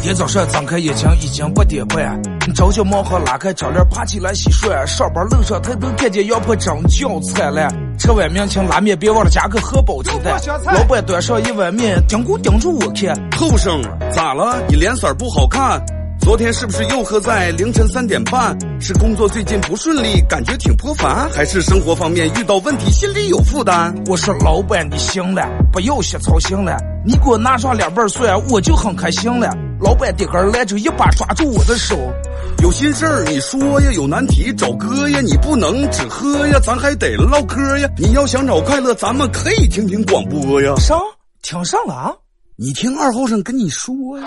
天早上睁开眼睛已经八点半，朝叫忙活拉开窗帘爬起来洗涮，上班路上抬头看见羊婆正叫灿烂。吃碗面请拉面别忘了加个荷包鸡蛋。老板端上一碗面，盯咕盯住我看。后生咋了？你脸色不好看。昨天是不是又喝在凌晨三点半？是工作最近不顺利，感觉挺颇烦，还是生活方面遇到问题，心里有负担？我说老板你行了，不要瞎操心了，你给我拿上两瓣蒜，我就很开心了。老板的杆来就一把抓住我的手，有心事儿你说呀，有难题找哥呀，你不能只喝呀，咱还得唠嗑呀。你要想找快乐，咱们可以听听广播呀。上听上了啊？你听二后生跟你说呀。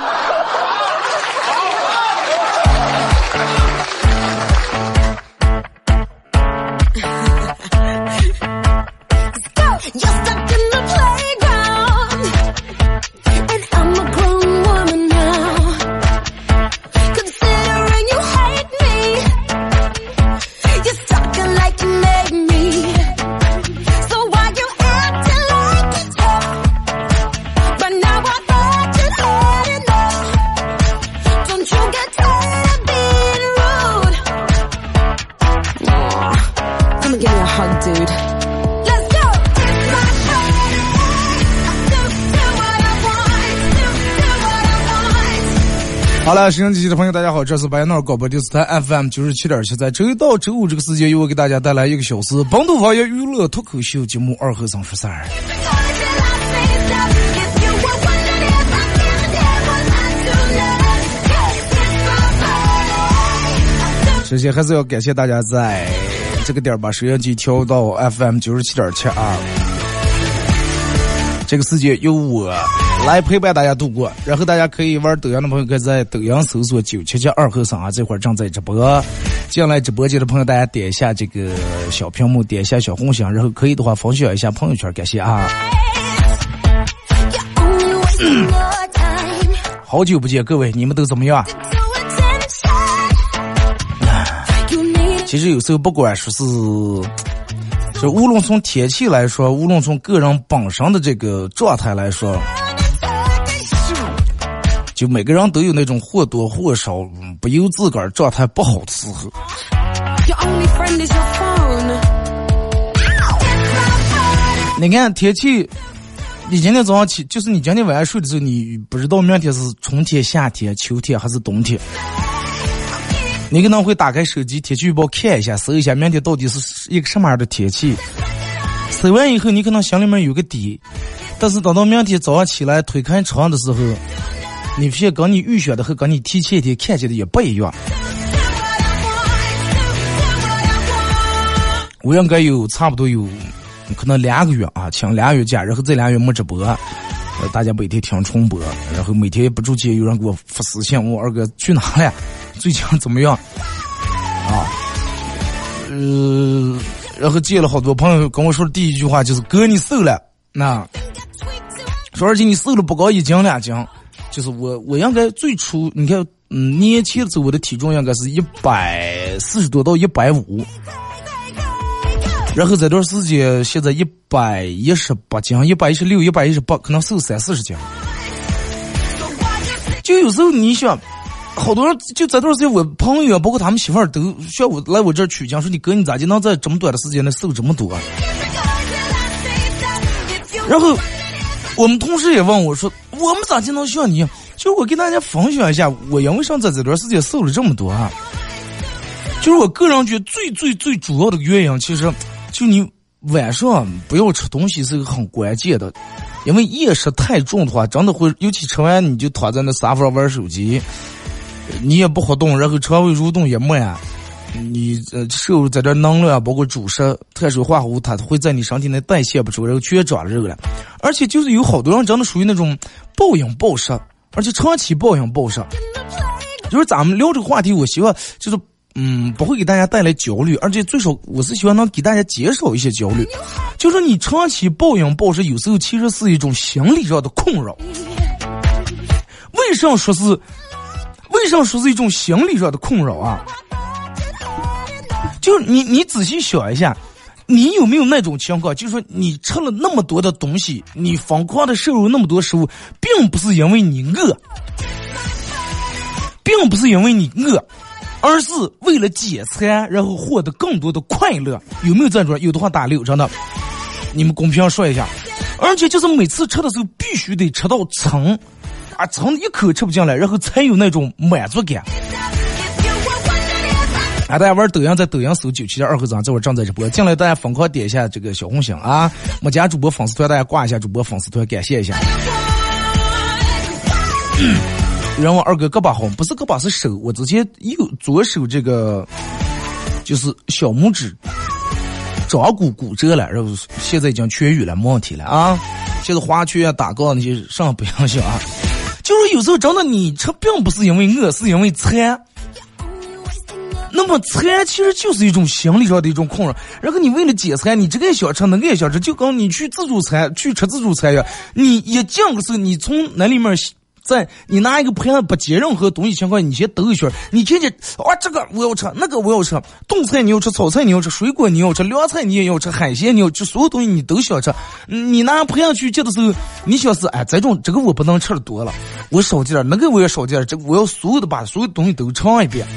好了，收音机的朋友，大家好，这是白闹广播电视台 FM 九十七点七，在周一到周五这个时间，由我给大家带来一个小时本土方言娱乐脱口秀节目《二和尚说事儿》。首先还是要感谢大家在这个点把收音机调到 FM 九十七点七啊。这个世界由我来陪伴大家度过，然后大家可以玩抖音的朋友可以在抖音搜索九七七二后生啊，这会儿正在直播。进来直播间的朋友，大家点一下这个小屏幕，点一下小红心，然后可以的话分享一下朋友圈，感谢啊。好久不见，各位，你们都怎么样？其实有时候不管说是。就无论从天气来说，无论从个人本身的这个状态来说，就每个人都有那种或多或少不由自个儿状态不好的时候。你看天气，你今天早上起，就是你今天晚上睡的时候，你不知道明天是春天、夏天、秋天还是冬天。你可能会打开手机天气预报看一下，搜一下明天到底是一个什么样的天气。搜完以后，你可能心里面有个底，但是等到明天早上起来推开窗的时候，你发现跟你预选的和跟你提前一天看见的也不一样。我应该有差不多有可能两个月啊，请两个月假，然后这两月没直播，呃，大家每天听重播，然后每天也不住间有人给我发私信，问我二哥去哪了。最近怎么样？啊，呃，然后见了好多朋友跟我说的第一句话就是：“哥，你瘦了。”那说而且你瘦了不高一斤两斤，就是我我应该最初你看，嗯，年轻的时候我的体重应该是一百四十多到一百五，然后这段时间现在一百一十八斤，一百一十六、一百一十八，可能瘦三四十斤。就有时候你想。好多人就这段时间，我朋友包括他们媳妇儿都需要我来我这儿取经，说你哥你咋就能在这么短的时间内瘦这么多？然后我们同事也问我说，我们咋就能像你？就我给大家分享一下，我因为上在这段时间瘦了这么多啊？就是我个人觉得最最最主要的原因，其实就你晚上不要吃东西是个很关键的，因为夜食太重的话，真的会，尤其吃完你就躺在那沙发上玩手机。你也不活动，然后肠胃蠕动也慢，你呃摄入在这能量，包括主食、碳水化合物，它会在你身体内代谢不出，然后全长肉了。而且就是有好多人真的属于那种暴饮暴食，而且长期暴饮暴食。就是咱们聊这个话题，我希望就是嗯不会给大家带来焦虑，而且最少我是希望能给大家减少一些焦虑。就是你长期暴饮暴食，有时候其实是一种心理上的困扰。为什么说是？为什么说是一种心理上的困扰啊？就你，你仔细想一下，你有没有那种情况？就是说，你吃了那么多的东西，你疯狂的摄入那么多食物，并不是因为你饿，并不是因为你饿，而是为了解馋，然后获得更多的快乐。有没有这种？有的话打六，真的，你们公屏上说一下。而且就是每次吃的时候必须得吃到撑，啊，撑一口吃不进来，然后才有那种满足感。大家玩抖音在抖音搜九七点二和尚，这会儿正在直播，进来大家疯狂点一下这个小红心啊！没加主播粉丝团，大家挂一下主播粉丝团，感谢一下。让我二哥胳膊好，不是胳膊是手，我之前右左手这个就是小拇指掌骨骨折了，然后现在已经痊愈了，没问题了啊！现在花圈、打杠那些上不影响啊。就是有时候真的你吃并不是因为饿，是因为馋。那么馋其实就是一种心理上的一种困扰。然后你为了解馋，你这个也想吃，那个也想吃，就跟你去自助餐去吃自助餐一样。你一进的时候，你从那里面。在你拿一个盘不接任何东西情况，你先兜一圈，你听见哇，这个我要吃，那个我要吃，冻菜你要吃，炒菜你要吃，水果你要吃，凉菜你也要吃，海鲜你要吃，所有东西你都想吃。你拿盘去接的时候，你想是哎，这种这个我不能吃的多了，我少点那个我也少点这个我要所有的把所有东西都尝一遍，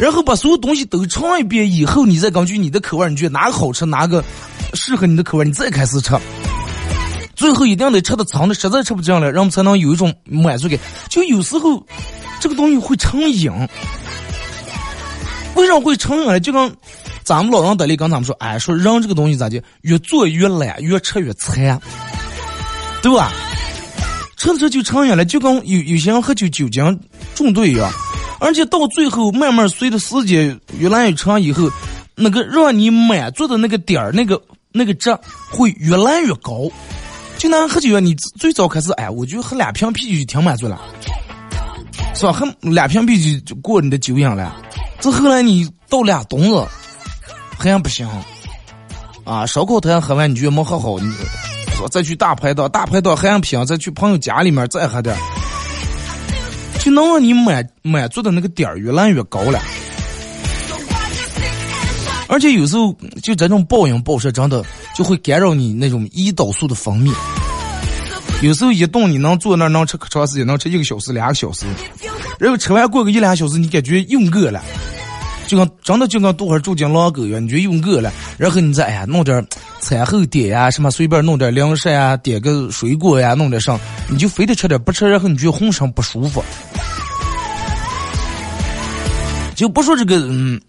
然后把所有东西都尝一遍以后，你再根据你的口味，你觉得哪个好吃，哪个适合你的口味，你再开始吃。最后一定得吃的长的，实在吃不进了，人们才能有一种满足感。就有时候，这个东西会成瘾。为啥会成瘾呢？就跟咱们老人得里跟咱们说，哎，说人这个东西咋的，越做越懒，越吃越馋，对吧？吃着吃就成瘾了，就跟有有些人喝酒酒精中毒一样。而且到最后，慢慢随着时间越来越长以后，那个让你满足的那个点儿，那个那个值会越来越高。就拿喝酒你最早开始，哎，我就喝两瓶啤酒就挺满足了，是吧？喝两瓶啤酒就过你的酒瘾了。这后来你到俩冬子，还不行，啊，烧烤摊喝完你就没喝好，你说再去大排档，大排档还不行，再去朋友家里面再喝点，就能让你满满足的那个点儿越来越高了。而且有时候就这种暴饮暴食，真的就会干扰你那种胰岛素的分泌。有时候一顿你能坐那儿能吃可长时间，能吃一个小时、两个小时，然后吃完过个一两小时，你感觉又饿了，就跟真的就跟多会儿住进狼狗一样，你觉得又饿了，然后你再哎呀弄点餐后点呀，什么随便弄点零食呀，点个水果呀，弄点啥，你就非得吃点，不吃然后你觉浑身不舒服。就不说这个嗯。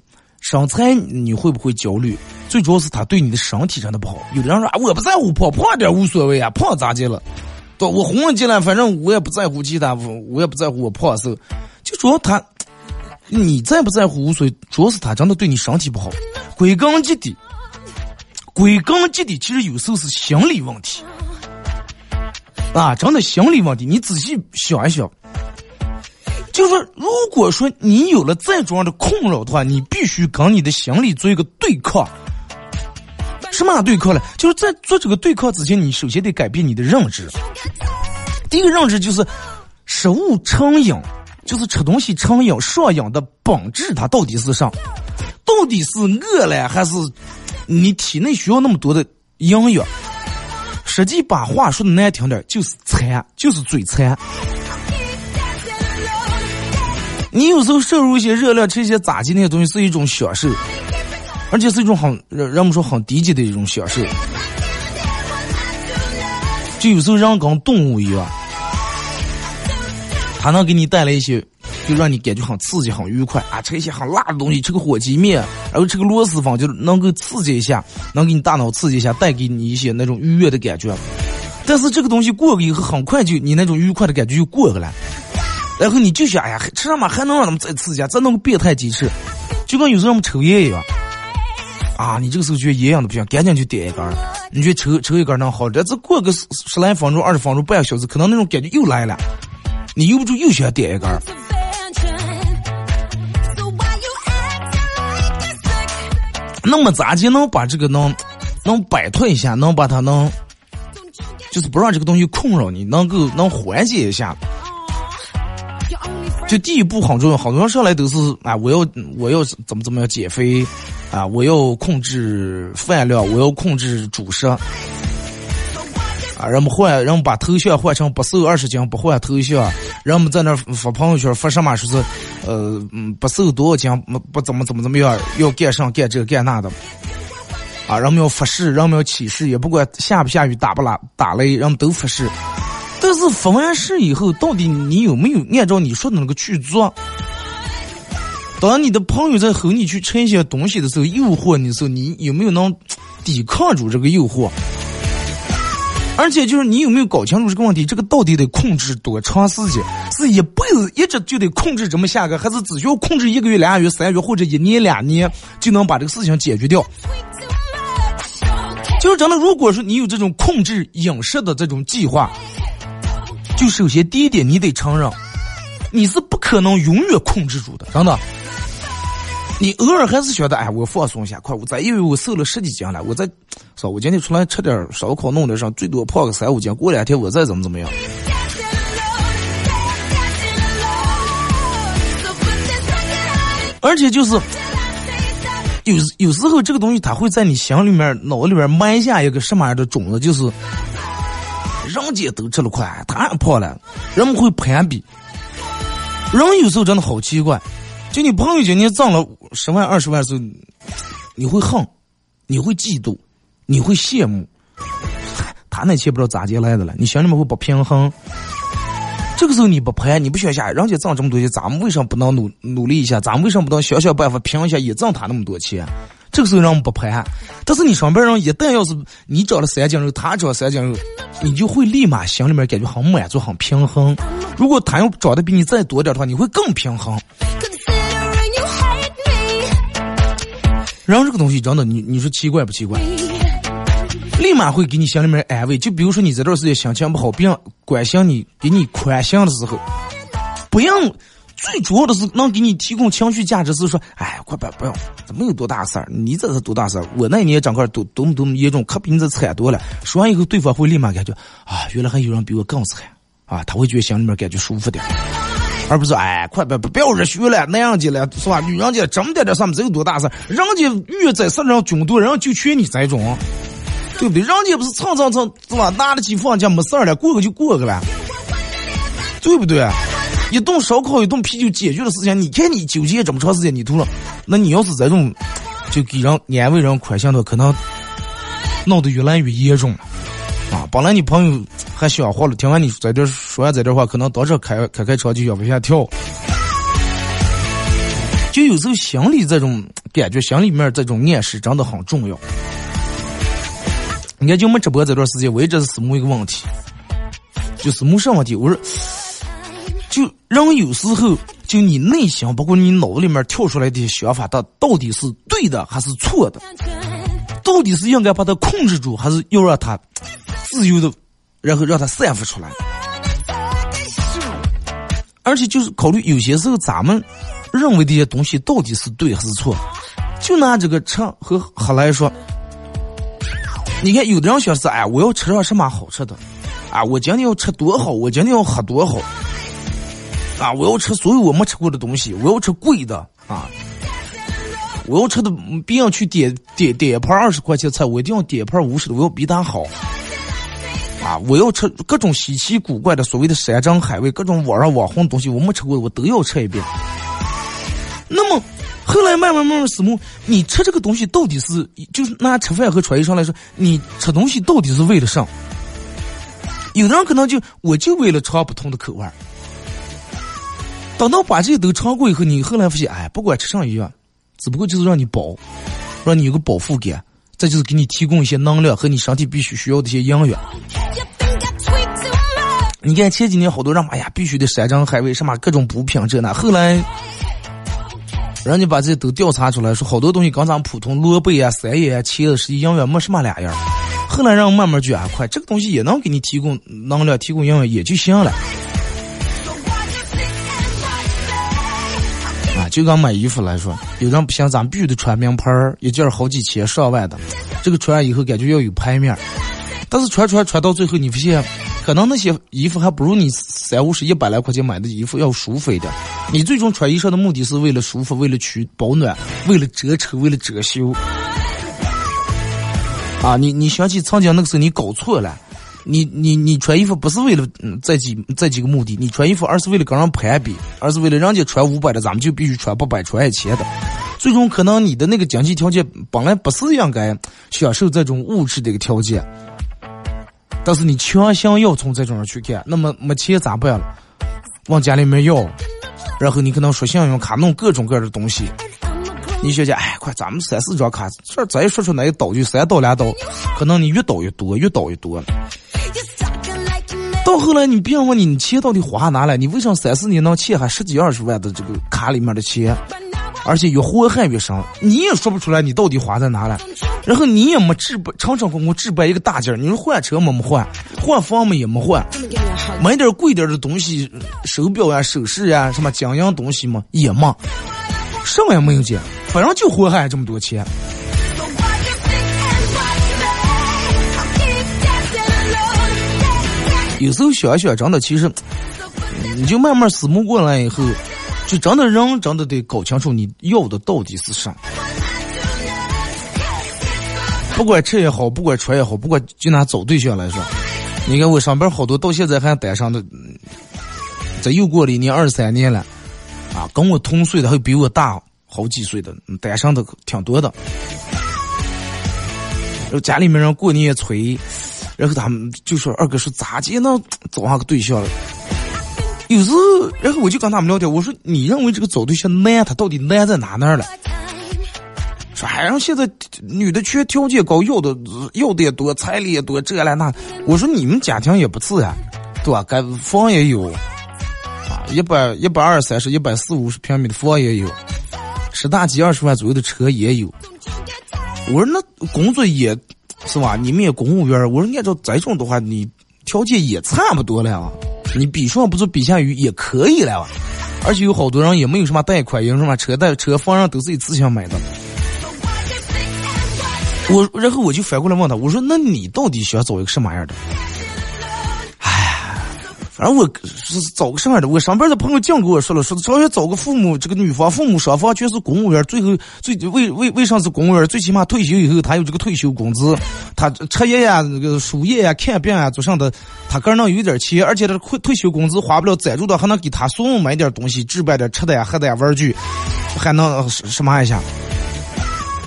身材你会不会焦虑？最主要是他对你的身体真的不好。有的人说啊，我不在乎胖，胖点无所谓啊，胖咋的了？对，我红了进来，反正我也不在乎其他，我我也不在乎我胖瘦。就主要他，你在不在乎无所谓，主要是他真的对你身体不好。归根结底，归根结底，其实有时候是心理问题啊，真的心理问题。你仔细想一想。就是说，如果说你有了再重要的困扰的话，你必须跟你的心理做一个对抗。什么对抗呢？就是在做这个对抗之前，你首先得改变你的认知。第一个认知就是，食物成瘾，就是吃东西成瘾、上瘾的本质，它到底是啥？到底是饿了，还是你体内需要那么多的营养？实际把话说的难听点，就是馋，就是嘴馋。你有时候摄入一些热量，吃一些炸鸡那些东西是一种享受，而且是一种很人人们说很低级的一种享受。就有时候人跟动物一样，它能给你带来一些，就让你感觉很刺激、很愉快啊！吃一些很辣的东西，吃个火鸡面，然后吃个螺蛳粉，就能够刺激一下，能给你大脑刺激一下，带给你一些那种愉悦的感觉。但是这个东西过了以后，很快就你那种愉快的感觉就过去了。然后你就想，哎呀，吃什么还能让他们再刺激？再弄个变态鸡翅，就跟有时候我们抽烟一样。啊，你这个时候觉得烟样的不行，赶紧就点一根儿。你觉得抽抽一根儿能好点？这过个十来分钟、二十分钟、半个小时，可能那种感觉又来了，你又不住又想点一根儿。那么咋就能把这个能能摆脱一下？能把它能就是不让这个东西困扰你，能够能缓解一下？就第一步很重要，好多人上来都是啊，我要我要怎么怎么样减肥，啊，我要控制饭量，我要控制主食，啊，人们换，人们把头像换成不瘦二十斤不换头像，人们在那发朋友圈发什么说是，呃，嗯，不瘦多少斤不不怎么怎么怎么样，要干上干这干那的，啊，人们要发誓，人们要起誓，也不管下不下雨打不打打雷，人们都发誓。但是发完事以后，到底你有没有按照你说的那个去做？当你的朋友在和你去吃一些东西的时候，诱惑你的时候，你有没有能抵抗住这个诱惑？而且就是你有没有搞清楚这个问题？这个到底得控制多长时间？是一辈子一直就得控制这么下个，还是只需要控制一个月、俩月、三个月或者一年、两年就能把这个事情解决掉？就是真的，如果说你有这种控制饮食的这种计划，就首先第一点，你得承认你是不可能永远控制住的，真的。你偶尔还是觉得，哎，我放松一下，快！我再因为我瘦了十几斤了，我再，说，我今天出来吃点烧烤，弄点上，最多胖个三五斤，过两天我再怎么怎么样。而且就是，有有时候这个东西它会在你心里面、脑里面埋下一个什么样的种子，就是人家都吃了快，他胖了，人们会攀比。人有时候真的好奇怪。就你朋友今年挣了十万二十万时候，你会恨，你会嫉妒，你会羡慕，他那钱不知道咋借来的了，你心里面会不平衡。这个时候你不拍，你不想下，人家挣这么多钱，咱们为什么不能努努力一下？咱们为什么不能想想办法拼一下，也挣他那么多钱？这个时候人们不拍，但是你上边人一旦要是你长了三斤肉，他长三斤肉，你就会立马心里面感觉很满足、很平衡。如果他要长得比你再多点的话，你会更平衡。然后这个东西真的，你你说奇怪不奇怪？立马会给你心里面安慰。就比如说你这段时间心情不好，别人关心你、给你宽心的时候，不要最主要的是能给你提供情绪价值，是说，哎，快别不要，这没有多大事儿，你这是多大事儿？我那年整个多多么多么严重，可比你这惨多了。说完以后，对方会立马感觉啊，原来还有人比我更惨啊，他会觉得心里面感觉舒服点。而不是哎，快别不要热血了，那样的了是吧？女人家这么点点事没有多大事儿，人家越在世上军多，人家就缺你这种，对不对？人家不是蹭蹭蹭是吧？拿得起放假没事儿了，过个就过个了，对不对？一顿烧烤，一顿啤酒解决的事情，你看你纠结这么长时间，你吐了？那你要是这种，就给人安慰人宽心的，可能闹得越来越严重了。啊，本来你朋友还想活了，听完你在这说完这话，可能当时开开开车就想往下跳。就有时候心里这种感觉，心里面这种暗示真的很重要。你看，就我们直播这段时间，我一直是思慕一个问题，就是慕什么问题？我说，就人有时候，就你内心，包括你脑子里面跳出来的想法，它到底是对的还是错的？到底是应该把它控制住，还是要让它？自由的，然后让它散发出来，而且就是考虑有些时候咱们认为这些东西到底是对还是错。就拿这个吃和喝来说，你看有的人想是哎，我要吃上什么好吃的，啊，我今天要吃多好，我今天要喝多好，啊，我要吃所有我没吃过的东西，我要吃贵的啊，我要吃的别人去点点点一盘二十块钱菜，我一定要点一盘五十的，我要比他好。啊！我要吃各种稀奇古怪的所谓的山珍海味，各种网上网红东西，我没吃过的，我都要吃一遍。那么后来慢慢慢慢思慕，你吃这个东西到底是就是拿吃饭和穿衣裳来说，你吃东西到底是为了啥？有的人可能就我就为了尝不同的口味。等到把这些都尝过以后，你后来发现，哎，不管吃上一样，只不过就是让你饱，让你有个饱腹感。这就是给你提供一些能量和你身体必须需要的一些营养。你看前几年好多人，哎呀，必须得山珍海味，什么各种补品这那。后来，人家把这些都调查出来，说好多东西跟咱普通萝卜呀、山叶啊、茄子是营养没什么两样。后来让慢慢觉啊，快这个东西也能给你提供能量、提供营养也就行了。就刚买衣服来说，有人不行，咱必须得穿名牌儿，一件好几千上万的，这个穿完以后感觉要有牌面。但是穿穿穿到最后，你发现，可能那些衣服还不如你三五十、一百来块钱买的衣服要舒服一点。你最终穿衣裳的目的是为了舒服，为了取保暖，为了遮丑，为了遮羞。啊，你你想起曾经那个时候你搞错了，你你你穿衣服不是为了这几这几个目的，你穿衣服而是为了跟人攀比，而是为了人家穿五百的，咱们就必须穿八百穿一千的。最终可能你的那个经济条件本来不是应该享受这种物质的一个条件，但是你强行要从这种上去看，那么没钱咋办了？往家里面要，然后你可能说信用卡弄各种各样的东西。你学姐，哎，快，咱们三四张卡，这再说出来一倒就三倒两倒，可能你越倒越多，越倒越多。到后来，你别问你，你钱到底花哪了？你为啥三四年能欠还十几二十万的这个卡里面的钱？而且越祸害越深，你也说不出来你到底花在哪了，然后你也没置办，常常公公置办一个大件，你说换车没没换，换房嘛也没换，买点贵点的东西，手表呀、首饰呀、什么金银东西嘛也没，什么也没有见，反正就祸害这么多钱。有时候想想，真的，其实你就慢慢思慕过来以后。就真的人真的得搞清楚你要的到底是啥。不管吃也好，不管穿也好，不管就拿找对象来说，你看我上班好多到现在还单身的，这又过了一年二三年了，啊，跟我同岁的还比我大好几岁的单身的挺多的。然后家里面人过年也催，然后他们就说二哥说咋就能找上个对象了？有时候，然后我就跟他们聊天，我说：“你认为这个找对象难，他到底难在哪那儿了？”说：“哎呀，现在女的缺条件高，要的要的也多，彩礼也多，这了那。”我说：“你们家庭也不次呀，对吧？该房也有，啊，一百一百二三十、一百四五十平米的房也有，十大几二十万左右的车也有。”我说：“那工作也是吧？你们也公务员。”我说：“按照这种的话，你条件也差不多了啊。”你比上不足，比下有也可以了，而且有好多人也没有什么贷款，有什么车贷、车房上都是自己买的。我然后我就反过来问他，我说：“那你到底想找一个什么样的？”反正我是找个什么样的？我上班的朋友净跟我说了，说只要找个父母，这个女方父母双方全是公务员，最后最为为为啥是公务员？最起码退休以后他有这个退休工资，他彻夜呀、那个输液呀、看病呀做上的，他个人能有点钱，而且他退退休工资花不了攒住的，还能给他孙子买点东西，置办点吃的呀、喝的呀、玩具，还能什么一下？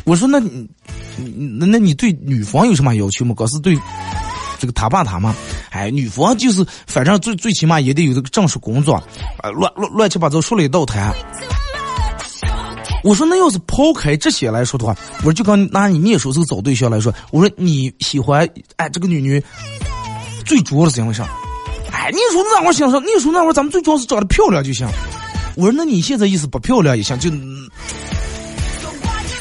我说那你那那你对女方有什么要求吗？哥是对。这个他爸他妈，哎，女方就是，反正最最起码也得有这个正式工作，啊，乱乱乱七八糟说了一道谈。我说那要是抛开这些来说的话，我说就刚拿你念书时候找对象来说，我说你喜欢哎这个女女，最主要的是因为啥？哎，你说那会儿想说，你说那会儿咱们最主要是长得漂亮就行。我说那你现在意思不漂亮也行，就。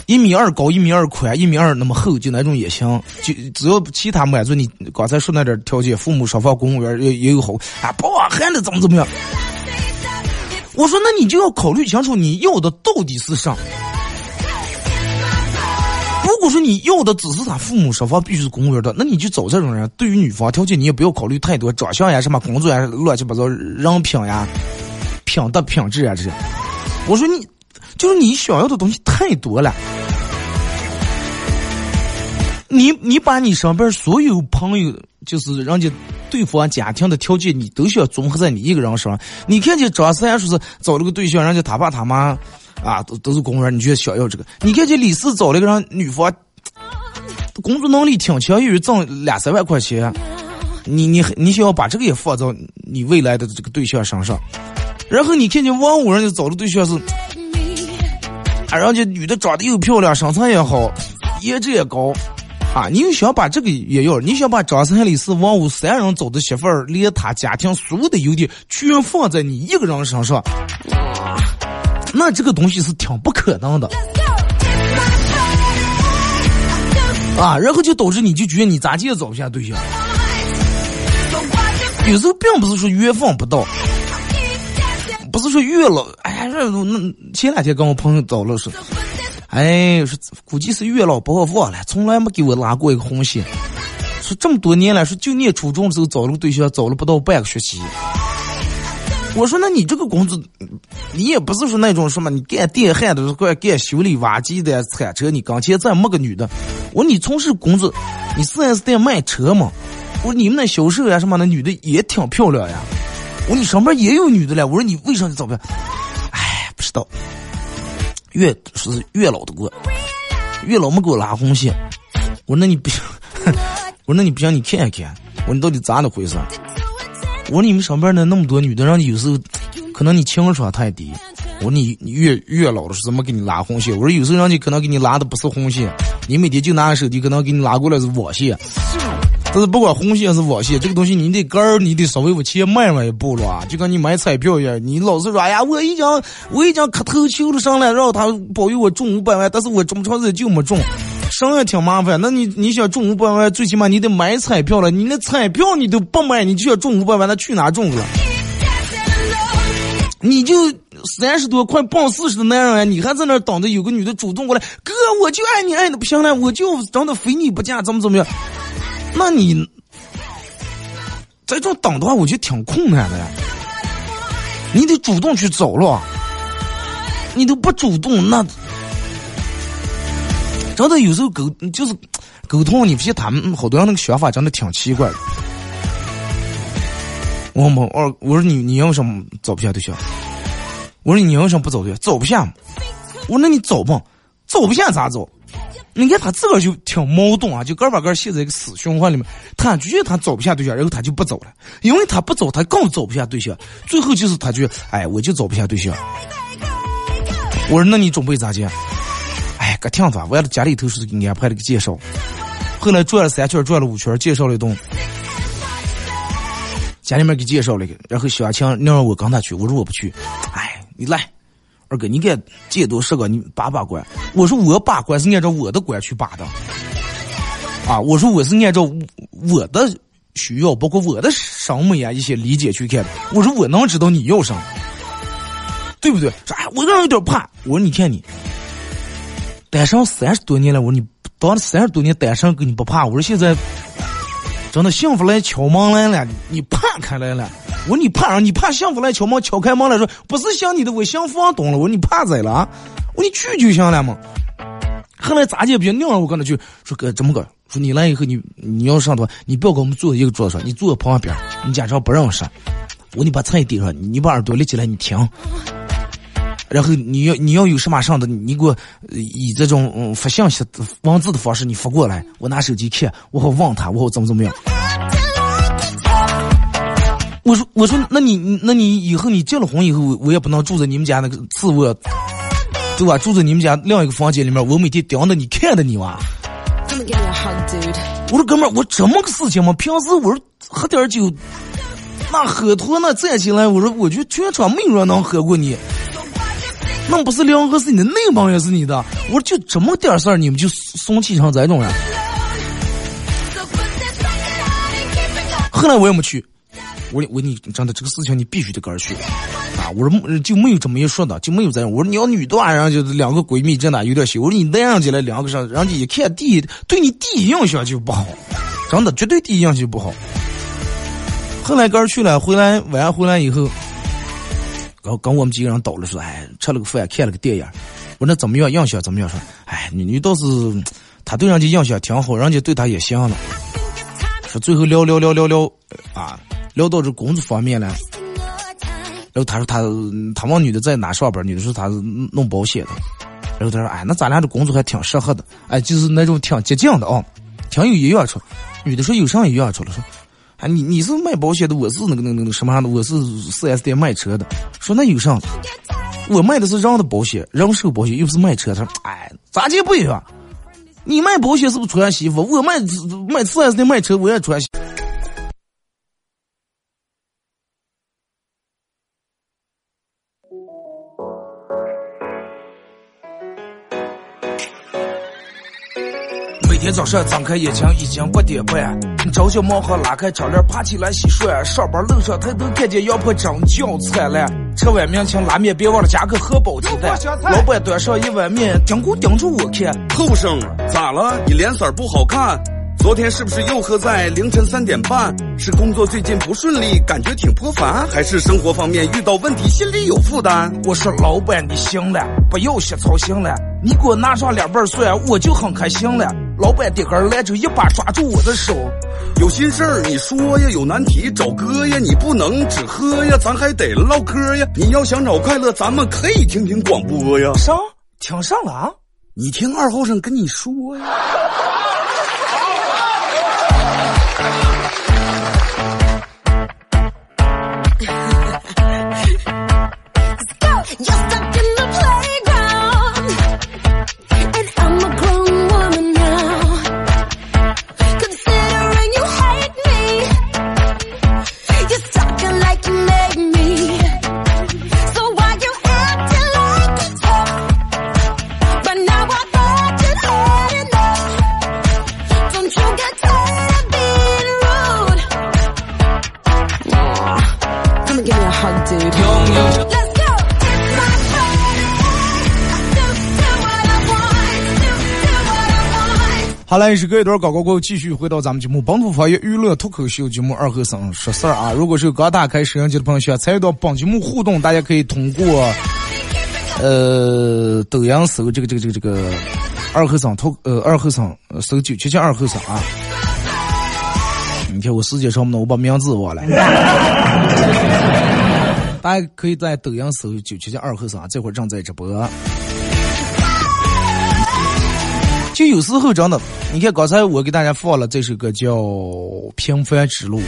一米二高，一米二宽，一米二那么厚，就那种也行。就只要其他满足你刚才说那点条件，父母双方公务员也也有好啊，不还得怎么怎么样？我说那你就要考虑清楚你要的到底是啥。如果说你要的只是他父母双方必须是公务员的，那你就找这种人。对于女方条件，你也不要考虑太多，长相呀、什么工作呀、乱七八糟人品呀、品德品质啊这些。我说你。就是你想要的东西太多了，你你把你身边所有朋友，就是人家对方家庭的条件，你都需要综合在你一个人身上。你看见张三说是找了个对象，人家他爸他妈啊都都是公务员，你就想要这个？你看见李四找了个人女方，工作能力挺强，一月挣两三万块钱，你你你想要把这个也放到你未来的这个对象身上，然后你看见王五人家找的对象是。人家女的长得又漂亮，身材也好，颜值也高，啊！你又想把这个也要，你想把张三李四王五三人找的媳妇儿，连他家庭所有的优点全放在你一个人身上，那这个东西是挺不可能的，啊！然后就导致你就觉得你咋地也找不下对象，有时候并不是说缘分不到。不是说月老，哎呀，这那前两天跟我朋友走了说，哎，说估计是月老不好放了，从来没给我拉过一个红线。说这么多年了，说就念初中的时候找了个对象，找了不到半个学期。我说那你这个工资，你也不是说那种什么，你干电焊的，或干修理挖机的、铲车，你刚前再没个女的。我说你从事工作，你四 S 店卖车吗？我说你们那销售呀什么的女的也挺漂亮呀。我说你上班也有女的了。我说你为啥你找不到？哎，不知道。月是月老的过，月老没给我拉红线。我说那你不行，我说那你不行，你看一看，我说你到底咋的回事？我说你们上班的那么多女的，让你有时候可能你情商太低。我说你你月月老的是怎么给你拉红线？我说有时候让你可能给你拉的不是红线，你每天就拿个手机，可能给你拉过来是网线。但是不管红线是网线，这个东西你得根儿，你得稍微往前迈迈一步了啊！就跟你买彩票一样，你老是说哎呀，我已经我已经磕头求了上来，让他保佑我中五百万，但是我这么长时间就没中，上也挺麻烦。那你你想中五百万，最起码你得买彩票了，你那彩票你都不买，你就要中五百万，那去哪中去了？你就三十多快奔四十的男人，你还在那等着有个女的主动过来，哥我就爱你爱的不行了，我就真的非你不嫁，怎么怎么样？那你在这等的话，我觉得挺困难的呀。你得主动去找了，你都不主动，那真的有时候沟就是沟通，你发现他们好多人那个想法真的挺奇怪。我我我我说你你为什么找不下对象？我说你为什么不找对象？找不下。我说那你找吧，找不下咋找？你看他自个儿就挺矛盾啊，就个把个陷在一个死循环里面。他觉得他找不下对象，然后他就不走了，因为他不走，他更找不下对象。最后就是他觉得，哎，我就找不下对象。我说那你准备咋接？哎，可挺吧，我家里头是给你安排了个介绍。后来转了三圈，转了五圈，介绍了一栋，家里面给介绍了一个，然后小强让我跟他去，我说我不去。哎，你来。二哥，你给借多十个，你把把关。我说我把关是按照我的关去把的，啊，我说我是按照我的需要，包括我的审美啊一些理解去看。我说我能知道你要什么，对不对？说哎，我个人有点怕。我说你看你，单身三十多年了，我说你当了三十多年单身，跟你不怕？我说现在真的幸福来敲门来了，你怕开来了。我说你怕啥？你怕幸福来敲门，敲开门来说不是想你的，我想房东了。我说你怕咋了？我说你去就行了嘛。后来咋解决？另外我跟他去说哥怎么个，说你来以后你你要上的话，你不要跟我们坐一个桌子上，你坐旁边，你假装不认识。我说你把菜递上，你把耳朵立起来，你听。然后你要你要有什么上的，你给我以这种发信息文字的方式你发过来，我拿手机看，我好问他，我好怎么怎么样。我说我说，那你那你以后你结了婚以后，我也不能住在你们家那个次卧，对吧？住在你们家另一个房间里面，我每天盯着你看着你哇。我说哥们儿，我这么个事情吗？平时我说喝点酒，那喝多那站起来，我说我觉得全场没有人能喝过你，那不是两个是你的内帮也是你的。我说就这么点事儿，你们就生气成这种人。后来我也没去。我我你真的这个事情你必须得跟儿去啊！我说就没有这么一说的，就没有这样。我说你要女的，然后就两个闺蜜，真的有点羞。我说你那样起来两个上，人家一看第一对你第一印象就不好，真的绝对第一印象就不好。后来跟儿去了，回来晚上回来以后，跟跟我们几个人倒了说，哎，吃了个饭，看了个电影。我说那怎么样？印象怎么样？说，哎，你你倒是他对人家印象挺好，人家对他也行了。说最后聊聊聊聊聊啊。聊到这工作方面了，然后他说他他问女的在哪上班，女的说他是弄保险的，然后他说哎，那咱俩这工作还挺适合的，哎，就是那种挺接近的啊，挺有营养处。女的说有啥营养处了？说，哎，你你是卖保险的，我是那个那个那个什么？我是四 S 店卖车的。说那有啥？我卖的是人的保险，人寿保险，又不是卖车。他说，哎，咋就不一样？你卖保险是不是穿西服？我卖卖四 S 店卖车，我也穿西。天早上睁开眼睛已经八点半，朝小毛和拉开窗帘爬起来洗涮，上班路上抬头看见羊婆真叫灿烂，吃碗面请拉面别忘了加个荷包鸡蛋。老板端上一碗面，盯咕盯住我看，后生咋了？你脸色不好看，昨天是不是又喝在凌晨三点半？是工作最近不顺利，感觉挺颇烦，还是生活方面遇到问题，心里有负担？我说老板你行了，不要瞎操心了，你给我拿上两瓣蒜，我就很开心了。老板点根来，就一把抓住我的手。有心事儿你说呀，有难题找哥呀，你不能只喝呀，咱还得唠嗑呀。你要想找快乐，咱们可以听听广播呀。上，听上了啊！你听二后生跟你说呀。好嘞，是隔一段广告过后，继续回到咱们节目《本土方言娱乐脱口秀》节目二和尚说事儿啊！如果是刚打开摄像机的朋友，想参与到本节目互动，大家可以通过呃抖音搜这个这个这个这个二和尚脱呃二和尚搜九七七二和尚啊！你看我时间上面呢，我把名字忘了。大家可以在抖音搜九七七二和尚，这会儿正在直播。就有时候真的，你看刚才我给大家放了这首歌叫《平凡之路》，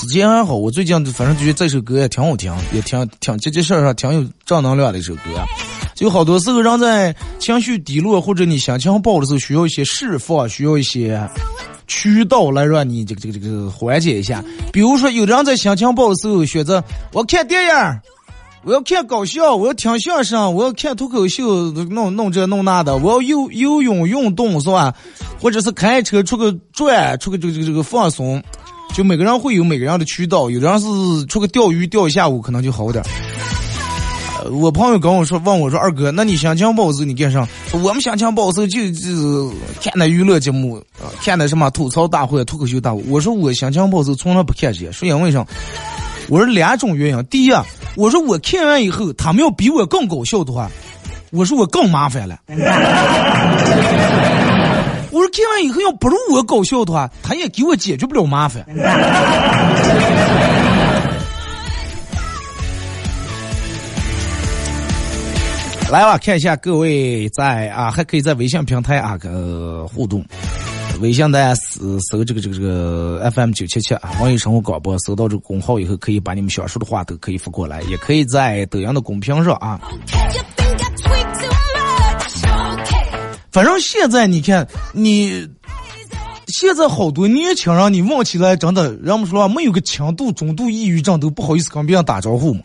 之前还好，我最近反正觉得这首歌也挺好听，也挺挺积极向上，挺有正能量的一首歌。就好多时候人在情绪低落或者你心情不好的时候，需要一些释放，需要一些渠道来让你这个这个这个缓解一下。比如说，有的人在心情不好的时候选择我看电影。我要看搞笑，我要听相声，我要看脱口秀，弄弄这弄那的。我要游游泳运动是吧？或者是开车出个转，出个这个这个这个放松。就每个人会有每个人的渠道，有的人是出个钓鱼钓一下午可能就好点。我朋友跟我说，问我说二哥，那你心情不好时你干啥？我们心情不好时就就看那娱乐节目，看那什么吐槽大会、脱口秀大会。我说我心情不好时从来不看这些，说因为啥？我说两种原因，第一啊。我说我看完以后，他们要比我更搞笑的话，我说我更麻烦了。我说看完以后要不如我搞笑的话，他也给我解决不了麻烦。来吧，看一下各位在啊，还可以在微信平台啊个互动。微信大家搜搜这个这个这个 FM 九七七啊，网易生活广播，搜到这个公号以后，可以把你们想说的话都可以发过来，也可以在抖音的公屏上啊。反正现在你看，你现在好多年轻人，你问起来真的，人们说没有个轻度、中度抑郁症都不好意思跟别人打招呼嘛。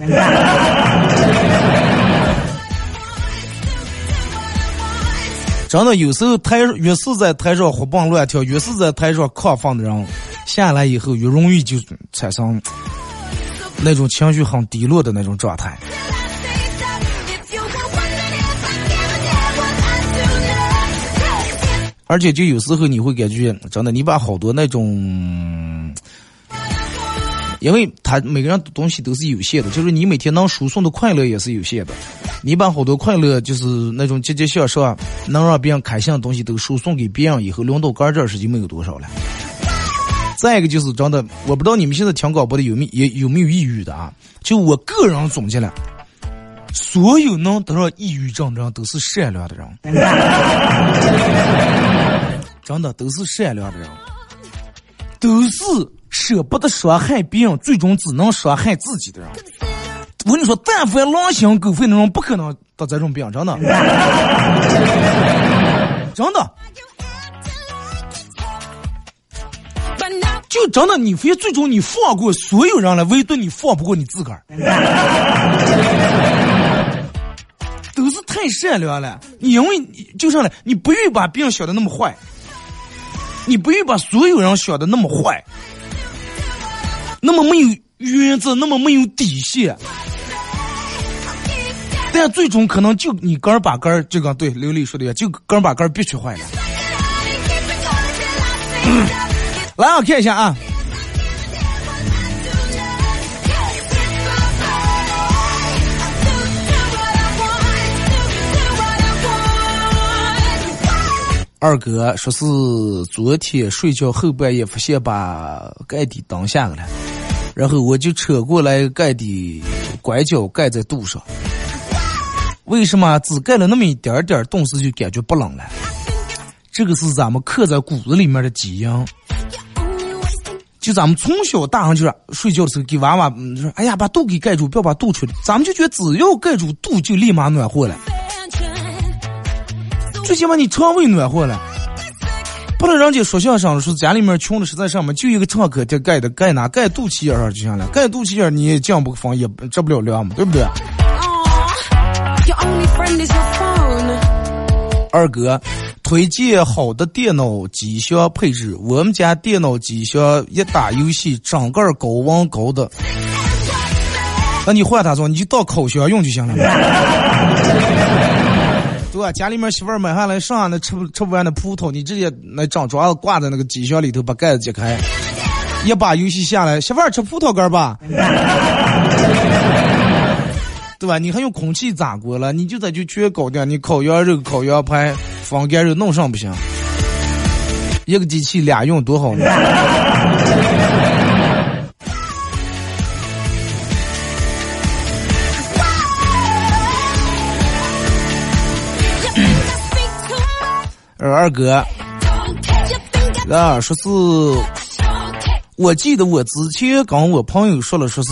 真的，有时候台越是在台上活蹦乱跳，越是在台上亢奋的人，下来以后越容易就产生那种情绪很低落的那种状态。而且，就有时候你会感觉，真的，你把好多那种。因为他每个人的东西都是有限的，就是你每天能输送的快乐也是有限的。你把好多快乐，就是那种积极向上、能让别人开心的东西都输送给别人以后，轮到个这儿时就没有多少了。再一个就是真的，我不知道你们现在听广播的有没也有没有抑郁的啊？就我个人总结了，所有能得到抑郁症的人都是善良的人，真的都是善良的人，都是。舍不得伤害别人，最终只能伤害自己的人。我跟你说，但凡狼心狗肺那种，不可能得这种病，真的，真的，就真的，你非最终你放过所有人了，唯独你放不过你自个儿，都是太善良了。你因为就上来，你不愿意把别人想的那么坏，你不愿意把所有人想的那么坏。那么没有原则，那么没有底线，但最终可能就你根儿把根儿，这个对刘丽说的，就根儿把根儿憋屈坏了。来，我看一下啊。二哥说是昨天睡觉后半夜发现把盖底挡下了，然后我就扯过来盖的拐角盖在肚上。为什么只盖了那么一点点，顿时就感觉不冷了？这个是咱们刻在骨子里面的基因。就咱们从小大上就是睡觉的时候给娃娃说：“哎呀，把肚给盖住，不要把肚吹。”咱们就觉得只要盖住肚，就立马暖和了。最起码你肠胃暖和了。不能人家说相声说家里面穷的实在上面就一个创可贴盖的，盖哪盖肚脐眼上就行了。盖肚脐眼你也降不防也着不了凉嘛，对不对？二哥，推荐好的电脑机箱配置。我们家电脑机箱一打游戏，整个高温高的。那你换它做，你就当烤箱用就行了。对吧？家里面媳妇儿买下来剩下那吃不吃不完的葡萄，你直接那长爪子挂在那个机箱里头，把盖子揭开，一把游戏下来，媳妇儿吃葡萄干吧。对吧？你还用空气炸锅了？你就在就全搞定。你烤羊肉、烤羊排、放干肉弄上不行？一个机器俩用多好呢？二哥，啊，说是，我记得我之前跟我朋友说了，说是。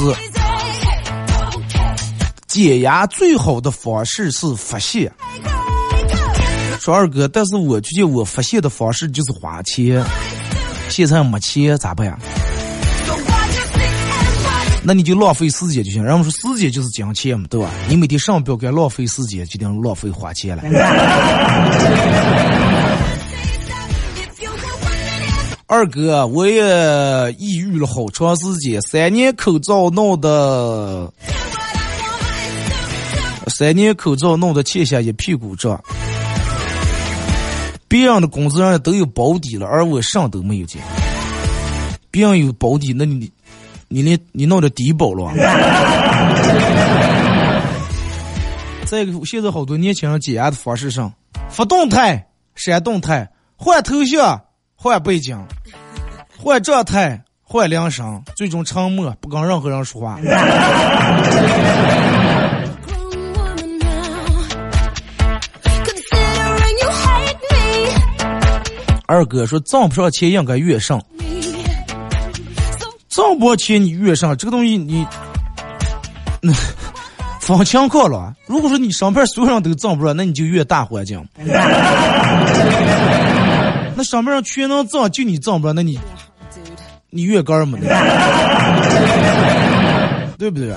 减压最好的方式是发泄，说二哥，但是我觉得我发泄的方式就是花钱，现在没钱咋办呀？那你就浪费时间就行。人们说时间就是金钱嘛，对吧？你每天上不要该浪费时间，就等于浪费花钱了。二哥，我也抑郁了好长时间，三年口罩弄的。三年口罩弄得欠下一屁股债，别人的工资上都有保底了，而我啥都没有见。别人有保底，那你你连你弄的低保了。再一个，现在好多年轻人减压的方式上，发动态、删动态、换头像、换背景、换状态、换铃声，最终沉默，不跟任何人说话。二哥说：“挣不上钱应该越上，挣不上钱你越上，这个东西你，分情况了。如果说你上边所有人都挣不上，那你就越大环境。那上边人全能挣，就你挣不上，那你，你越干么的，对不对？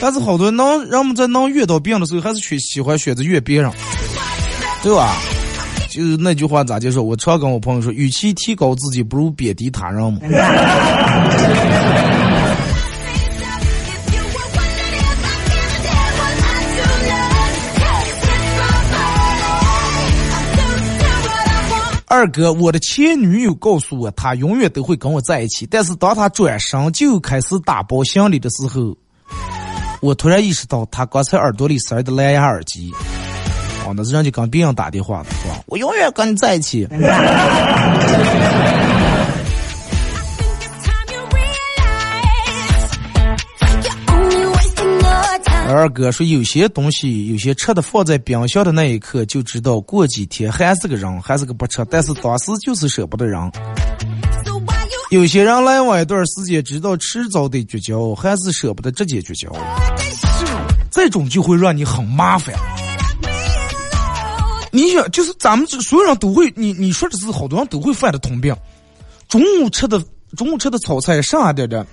但是好多能人们在能遇到病的时候，还是选喜欢选择越别人，对吧？”就是那句话咋介绍？我常跟我朋友说，与其提高自己，不如贬低他人嘛。二哥，我的前女友告诉我，她永远都会跟我在一起。但是当她转身就开始打包行李的时候，我突然意识到，她刚才耳朵里塞的蓝牙耳机。哦那是人家跟别人打电话的是吧？我永远跟你在一起。二哥说，有些东西，有些吃的放在冰箱的那一刻就知道过几天还是个人，还是个不吃，但是当时就是舍不得扔。有些人来往一段时间，知道迟早得绝交，还是舍不得直接绝交，这种就会让你很麻烦。你想，就是咱们所有人都会，你你说的是好多人都会犯的通病。中午吃的中午吃的炒菜剩下点的，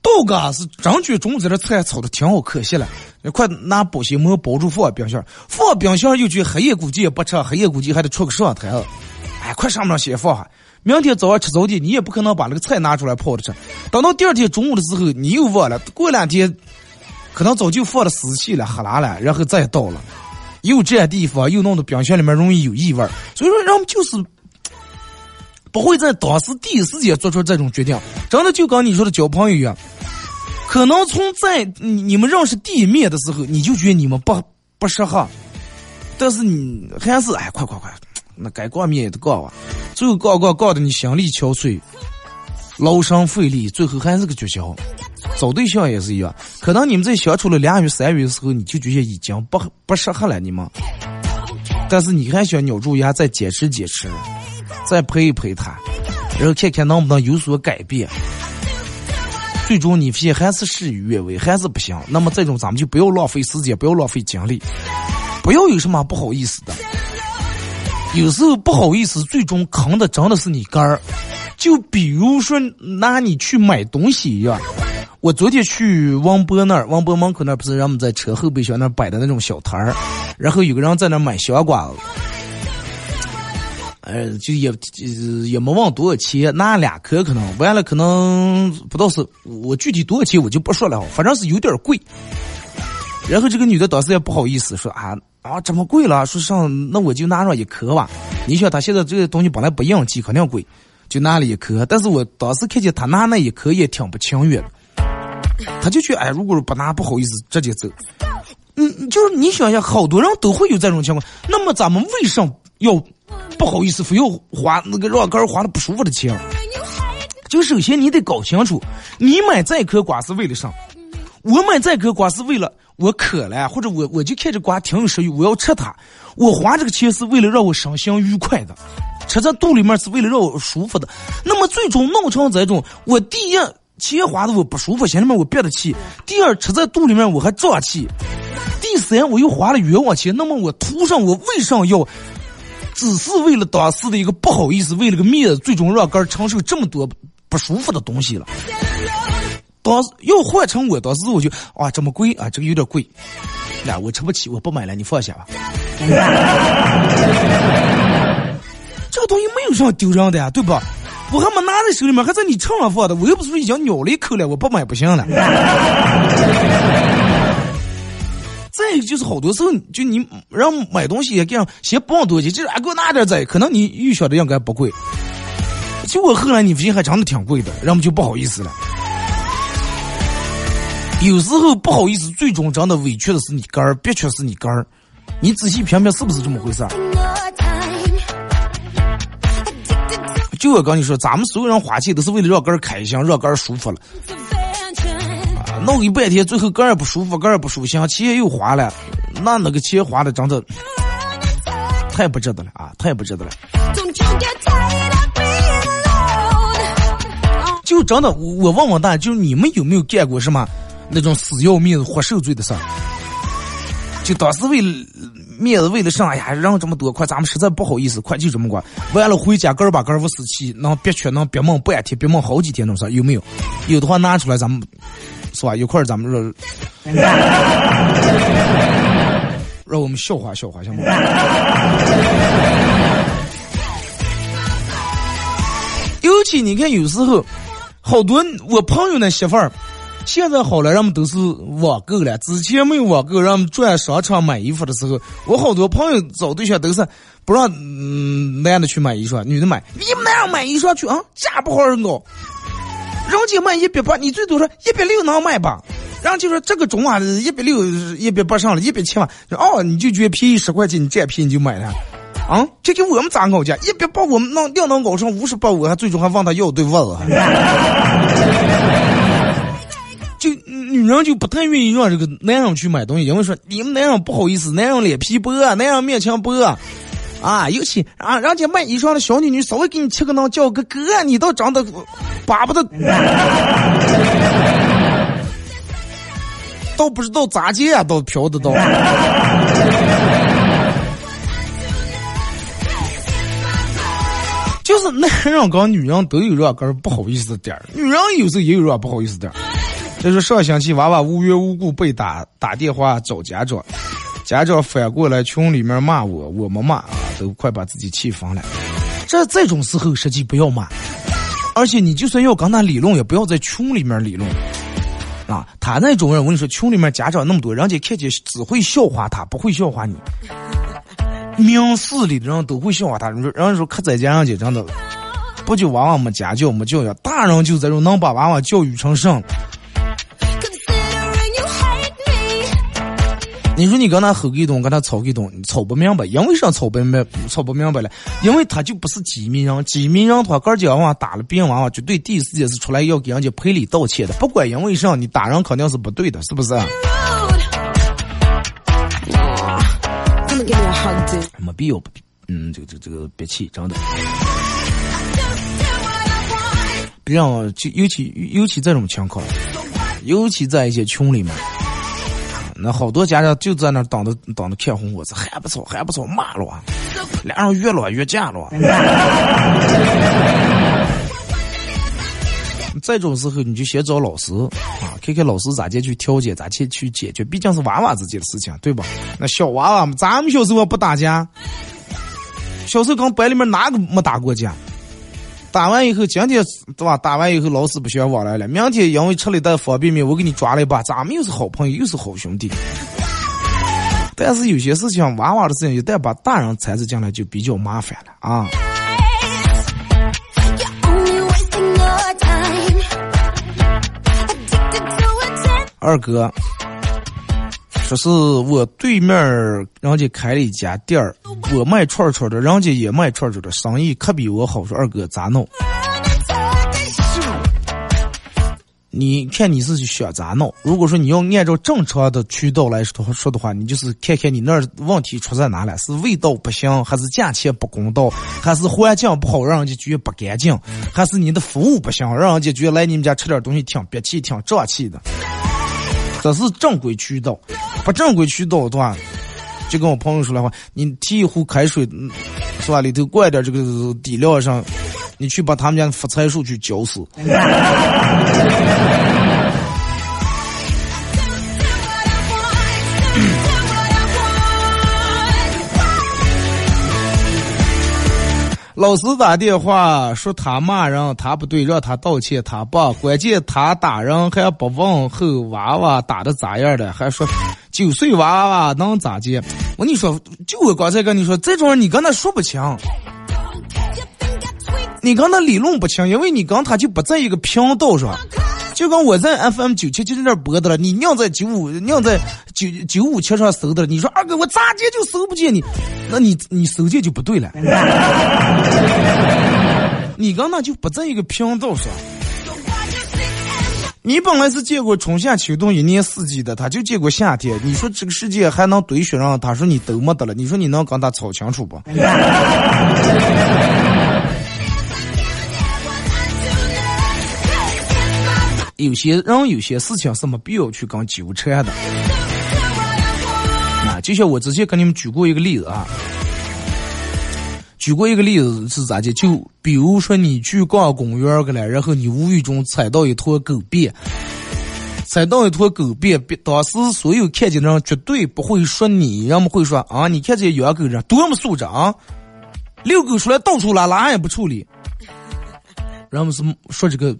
豆哥是真觉得中午这菜炒的挺好，可惜了。你快拿保鲜膜包住放冰箱，放冰箱又觉黑夜估计也不吃，黑夜估计还得出个上台了。哎，快上面先放下，明天早上吃早点，你也不可能把那个菜拿出来泡着吃。等到第二天中午的时候，你又忘了，过两天可能早就放的死气了、黑拉了，然后再倒了。又占地方，又弄得冰箱里面容易有异味所以说人们就是不会在当时第一时间做出这种决定。真的就跟你说的交朋友一样，可能从在你你们认识第一面的时候，你就觉得你们不不适合，但是你还是哎，快快快，那该挂面也得挂啊。最后告告告的你心力憔悴，劳神费力，最后还是个绝交。找对象也是一样，可能你们在相处了俩月、三月的时候，你就觉得已经不不适合了，你们。但是你还想咬住牙再坚持坚持，再陪一陪他，然后看看能不能有所改变。最终你发现还是事与愿违，还是不行。那么这种咱们就不要浪费时间，不要浪费精力，不要有什么不好意思的。有时候不好意思，最终坑的真的是你肝儿。就比如说拿你去买东西一样，我昨天去王博那儿，王博门口那儿不是人们在车后备箱那儿摆的那种小摊儿，然后有个人在那买小瓜子，呃，就也也没问多少钱，拿两颗可能，完了可能不知道是我具体多少钱我就不说了，反正是有点贵。然后这个女的当时也不好意思说啊。啊，这么贵了？说上那我就拿上一颗吧。你想她现在这个东西本来不应季，肯定贵，就拿了一颗。但是我当时看见她拿那一颗也挺不情愿的，她就觉得哎，如果不拿不好意思直接走。嗯，就是你想想，好多人都会有这种情况。那么咱们为什么要不好意思，非要花那个让杆花的不舒服的钱？就首先你得搞清楚，你买这颗瓜是为了啥？我买这颗瓜是为了。我渴了，或者我我就看着瓜挺有食欲，我要吃它。我花这个钱是为了让我身心愉快的，吃在肚里面是为了让我舒服的。那么最终弄成这种，我第一钱花的我不舒服，心里面我憋着气；第二吃在肚里面我还胀气；第三我又花了冤枉钱。那么我图上我为啥要，只是为了当时的一个不好意思，为了个面子，最终让哥承受这么多不舒服的东西了。当时要换成我，当时我就啊，这么贵啊，这个有点贵，那我吃不起，我不买了，你放下吧。这个东西没有什么丢人的呀，对吧？我还没拿在手里面，还在你秤上放的，我又不是说已经咬了一口了，我不买不行了。再一个就是好多时候，就你让买东西也这样，先不往多钱，就是啊给我拿点在，可能你预想的应该不贵，结果后来你发现还真的挺贵的，人们就不好意思了。有时候不好意思，最终真的委屈的是你肝儿，憋屈是你肝儿。你仔细品品，是不是这么回事儿？就我跟你说，咱们所有人花钱都是为了让肝儿开心，让肝儿舒服了。弄一半天，最后肝儿不舒服，肝儿不舒心，钱又花了，那那个钱花的真的太不值得了啊！太不值得了。就真的，我问问大家，就你们有没有干过什么？那种死要面子活受罪的事，就当时为面子，为了上，哎呀，让这么多，快，咱们实在不好意思，快就这么过。完了回家，个儿把个儿捂死气，能憋屈，能憋闷半天，憋闷好几天那种事，有没有？有的话拿出来，咱们是吧？一块儿咱们说，让我们笑话笑话，行吗？尤其你看，有时候好多我朋友那媳妇儿。现在好了，人们都是网购了。之前没有网购，人们转商场买衣服的时候，我好多朋友找对象都是不让嗯男的去买衣裳，女的买。你们男人买衣裳去啊？价不好人高，人家卖一百八，你最多说一百六能卖吧？然后就说这个中啊，一百六一百八上了，一百七嘛。哦，你就觉得便宜十块钱，你占便宜你就买了，啊？这给我们咋搞价？一百八我们能定能搞上五十八，我还最终还问他要对袜子。就女人就不太愿意让这个男人去买东西，因为说你们男人不好意思，男人脸皮薄，男人面前薄，啊，尤其啊，人家卖衣裳的小女女稍微给你切个裆叫个哥，你倒长得巴不得，都不知道咋接啊，都飘得到。就是男人跟女人都有这个不好意思的点儿，女人有时候也有这不好意思点儿。这是上星期娃娃无缘无故被打打电话找家长，家长反过来群里面骂我，我没骂啊，都快把自己气疯了。这这种时候实际不要骂，而且你就算要跟他理论，也不要在群里面理论啊。他那种人，我跟你说，群里面家长那么多，人家看见只会笑话他，不会笑话你。明事理的人都会笑话他，人家说可在家人家真的，不就娃娃没家教没教养，大人就这种能把娃娃教育成圣。你说你跟他吼一顿，跟他吵一顿，吵不明白，因为啥吵不明白？吵不明白了，因为他就不是机密人，机密人的话，哥儿娃打了别人娃娃，绝对第一时间是出来要给人家赔礼道歉的，不管因为啥，你打人肯定是不对的，是不是？没必要，嗯，这个这个这个憋气，真的。别让就尤其尤其这种情况，尤其在一些群里面，那好多家长就在那等着等着看红火，子，还不吵还不吵，骂了，俩人越乱越架了。这种时候你就先找老师啊，看看老师咋去调解，咋去去解决，毕竟是娃娃之间的事情，对吧？那小娃娃，咱们小时候不打架，小时候跟班里面哪个没打过架？打完以后，今天对吧？打完以后，老师不相往来了。明天因为吃了一袋方便面，我给你抓了一把，咱们又是好朋友，又是好兄弟。但是有些事情，娃娃的事情，一旦把大人掺着进来，就比较麻烦了啊。二哥，说是我对面儿人家开了一家店儿，我卖串串的，人家也卖串串的，生意可比我好。说二哥咋弄？你看你是想咋弄？如果说你要按照正常的渠道来说说的话，你就是看看你那儿问题出在哪了，是味道不行，还是价钱不公道，还是环境不好，让人家觉得不干净，还是你的服务不行，让人家觉得来你们家吃点东西挺憋气、挺胀气的。这是正规渠道，不正规渠道的话，就跟我朋友说的话，你提一壶开水，是吧？里头灌点这个底料上。你去把他们家的发财树去浇死。老师打电话说他骂人，他不对，让他道歉，他爸。关键他打人还不问候娃娃打的咋样的，还说九岁娃娃能咋接？我跟你说，就我刚才跟你说，这种人你跟他说不清。你跟他理论不清，因为你跟他就不在一个频道上，就跟我在 FM 九七就在这播的了，你硬在九五硬在九九五七上搜的了。你说二哥，我咋接就搜不见你？那你你搜见就不对了。你跟他就不在一个频道上。你本来是见过春夏秋冬一年四季的，他就见过夏天。你说这个世界还能堆雪人？他说你都没得了。你说你能跟他吵清楚不？有些人有些事情是没必要去跟纠缠的。啊，就像我之前跟你们举过一个例子啊，举过一个例子是咋的？就比如说你去逛公园去了，然后你无意中踩到一坨狗便，踩到一坨狗便，当时所有看见的人绝对不会说你，人们会说啊，你看这些养狗人多么素质啊，遛狗出来到处拉，拉也不处理，人们是说这个。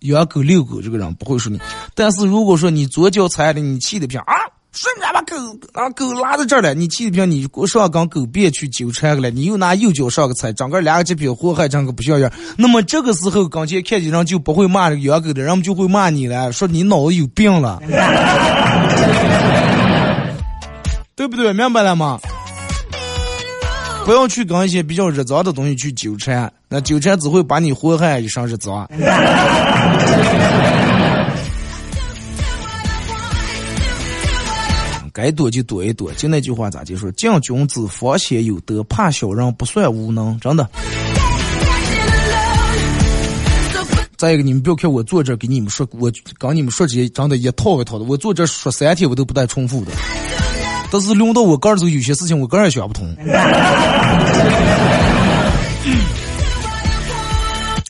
养狗遛狗这个人不会说你，但是如果说你左脚踩了，你气的平啊，瞬间把狗啊狗拉在这儿了，你气的平，你上跟狗别去纠缠了，你又拿右脚上个踩，整个两个极品祸害，整个不像样。那么这个时候，刚才看见人就不会骂这个养狗的，人们就会骂你了，说你脑子有病了，对不对？明白了吗？不要去跟一些比较日脏的东西去纠缠，那纠缠只会把你祸害一生日脏。该躲就躲一躲，就那句话咋就说？敬君子，方先有德；怕小人，不算无能。真的。再一个，你们不要看我坐这给你们说，我跟你们说这些真的一套一套的，我坐这说三天我都不带重复的。但是轮到我个儿时候，有些事情我个人也想不通。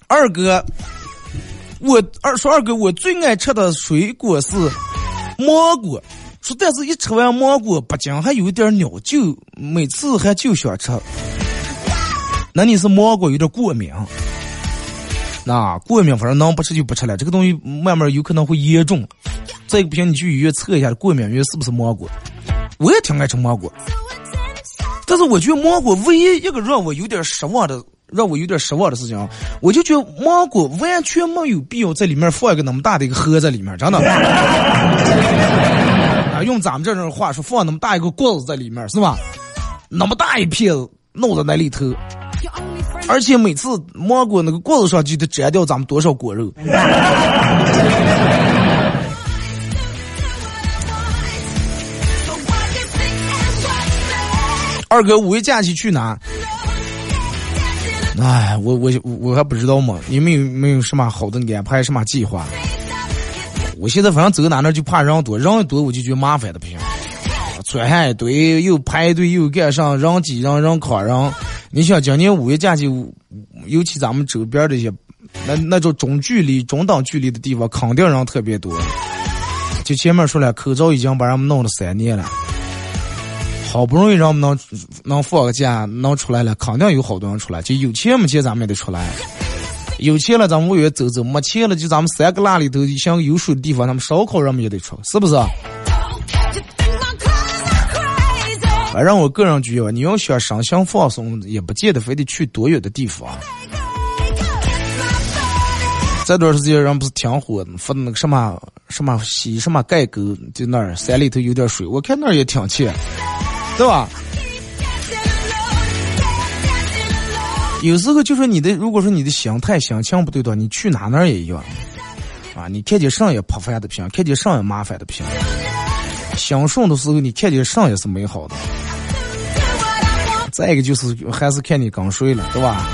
二哥，我二说二哥，我最爱吃的水果是芒果。说但是一吃完芒果，不仅还有一点鸟，就每次还就想吃。那你是芒果有点过敏？那过敏反正能不吃就不吃了，这个东西慢慢有可能会严重。再不行，你去医院测一下过敏源是不是芒果。我也挺爱吃芒果，但是我觉得芒果唯一一个让我有点失望的，让我有点失望的事情，我就觉得芒果完全没有必要在里面放一个那么大的一个盒在里面，真的。啊，用咱们这种话说，放那么大一个锅子在里面是吧？那么大一片弄在那里头，而且每次芒果那个锅子上就得摘掉咱们多少果肉。二哥，五一假期去哪？哎，我我我还不知道嘛，你们有没有什么好的安排，什么计划？我现在反正走哪哪就怕人多，人多我就觉得麻烦的不行，穿下一堆又排队又干上人挤人人扛人。你想今年五一假期，尤其咱们周边这些那那种中距离、中等距离的地方，肯定人特别多。就前面说了，口罩已经把人们弄了三年了。好不容易让我们能能放个假，能出来了，肯定有好多人出来。就有钱没钱，咱们也得出来。有钱了，咱们外面走走；没钱了，就咱们三个那里头像有水的地方，咱们烧烤人们也得出，是不是？反正我个人觉得，你要想身心放松，也不见得非得去多远的地方。这段时间人不是挺火的，发那个什么什么西什么盖沟，就那儿山里头有点水，我看那儿也挺去。对吧？有时候就说你的，如果说你的心态、心情不对的，你去哪哪也一样啊。你看见上也破烦的不行，看见上也麻烦的不行。心顺的时候，你看见上也是美好的。再一个就是还是看你刚睡了，对吧？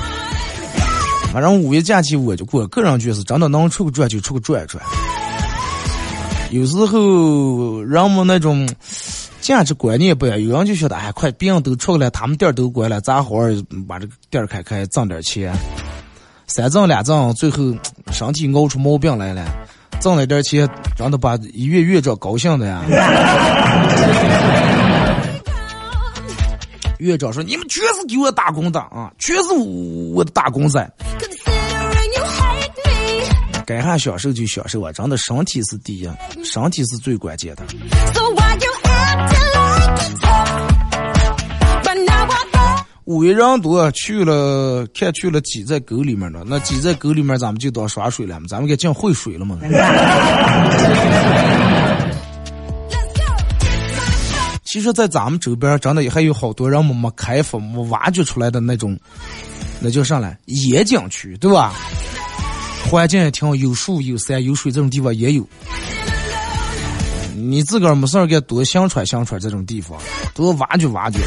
反正五一假期我就过，个人觉得是真的能出个转就出个转转。有时候人们那种。价值观念不一样，有人就觉得，哎，快，别人都出来了，他们店都关了，咱好好把这个店开开，挣点钱。三挣两挣，最后身体熬出毛病来了，挣了点钱，让他把医院院长高兴的呀。院长说：“你们全是给我打工的啊，全是我的打工仔。该啥享受就享受啊，真的，身体是第一，身体是最关键的。”五一人多去了，看去了挤在沟里面了。那挤在沟里面，咱们就当耍水了咱们该进会水了嘛。其实，在咱们周边，真的还有好多人没没开发、没挖掘出来的那种，那叫啥来？野景区，对吧？环境也挺好，有树、有山、有水，这种地方也有。你自个儿没事儿，给多宣传宣传这种地方，多挖掘挖掘。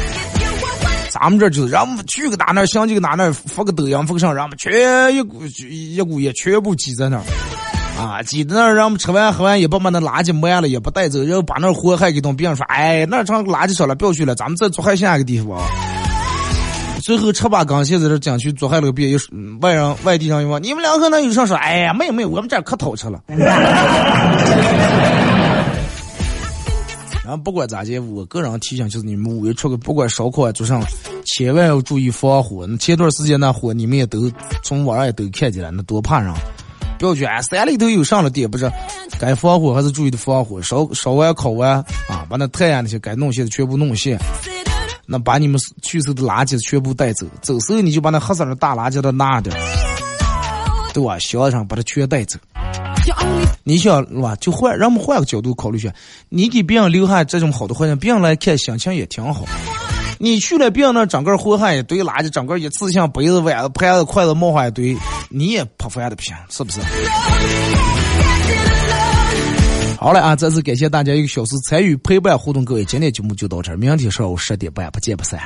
咱们这就，让我们去个哪那想去个哪那发个抖音发个上，让我们全一股一股也全部挤在那儿，啊，挤在那儿，让我们吃完喝完也不把那垃圾卖了，也不带走，然后把那祸害给东别人说，哎，那成垃圾少了，不要去了，咱们再做海下一个地方。最后吃把刚现在这讲去做海了，别有外人外地人一问，你们两个那有啥说？哎呀，没有没有，我们这可讨吃了。然后不管咋地，我个人提醒就是你们五月出去，不管烧烤啊做上，千万要注意防火。那前段时间那火，你们也都从网上也都看见了，那多怕人！不要觉得山里头有上了点，不是该防火还是注意的防火。烧烧完烤完啊，把那太阳那些该弄些的全部弄些。那把你们去收的垃圾全部带走，走时候你就把那黑色的大垃圾都拿掉，对吧？箱上把它全带走。你想是吧？就换，让我们换个角度考虑一下，你给别人留下这种好的环境，别人来看心情也挺好。你去了别人那整个祸害一堆垃圾，整个一次性杯子、碗子、盘子、筷子冒上一堆，你也破饭的不行，是不是？好了啊，再次感谢大家一个小时参与陪伴互动，各位，今天节目就到这，明天上午十点半不见不散。